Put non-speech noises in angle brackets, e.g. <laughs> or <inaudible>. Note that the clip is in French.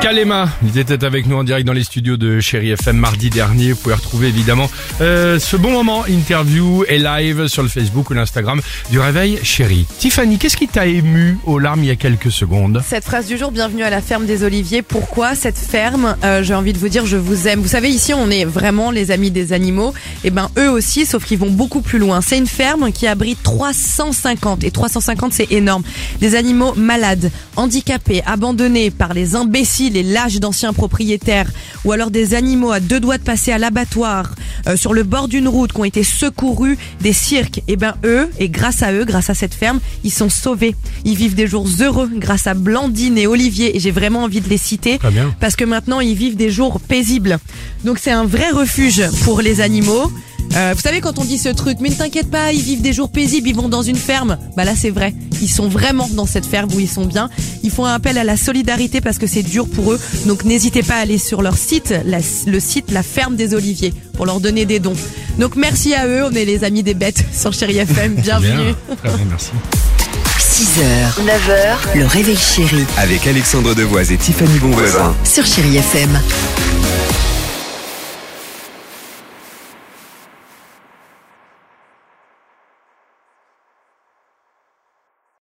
Kalema, ils étaient avec nous en direct dans les studios de Chéri FM mardi dernier. Vous pouvez retrouver évidemment euh, ce bon moment, interview et live sur le Facebook ou l'Instagram du Réveil Chéri. Tiffany, qu'est-ce qui t'a ému aux larmes il y a quelques secondes? Cette phrase du jour, bienvenue à la ferme des Oliviers. Pourquoi cette ferme? Euh, J'ai envie de vous dire, je vous aime. Vous savez, ici, on est vraiment les amis des animaux. Et ben, eux aussi, sauf qu'ils vont beaucoup plus loin. C'est une ferme qui abrite 350, et 350, c'est énorme. Des animaux malades, handicapés, abandonnés par les imbéciles et lâches d'anciens propriétaires, ou alors des animaux à deux doigts de passer à l'abattoir, euh, sur le bord d'une route, qui ont été secourus des cirques. Et ben, eux, et grâce à eux, grâce à cette ferme, ils sont sauvés. Ils vivent des jours heureux grâce à Blandine et Olivier. Et j'ai vraiment envie de les citer parce que maintenant ils vivent des jours paisibles. Donc c'est un vrai refuge pour les animaux. Euh, vous savez quand on dit ce truc, mais ne t'inquiète pas, ils vivent des jours paisibles, ils vont dans une ferme. Bah là c'est vrai, ils sont vraiment dans cette ferme où ils sont bien. Ils font un appel à la solidarité parce que c'est dur pour eux. Donc n'hésitez pas à aller sur leur site, la- le site La Ferme des Oliviers, pour leur donner des dons. Donc merci à eux, on est les amis des bêtes <laughs> sur Chéri FM. Bienvenue. Bien, très bien, merci. 6h, 9h, le réveil chéri Avec Alexandre Devoise et Tiffany Bonvoisin. sur Chérie FM.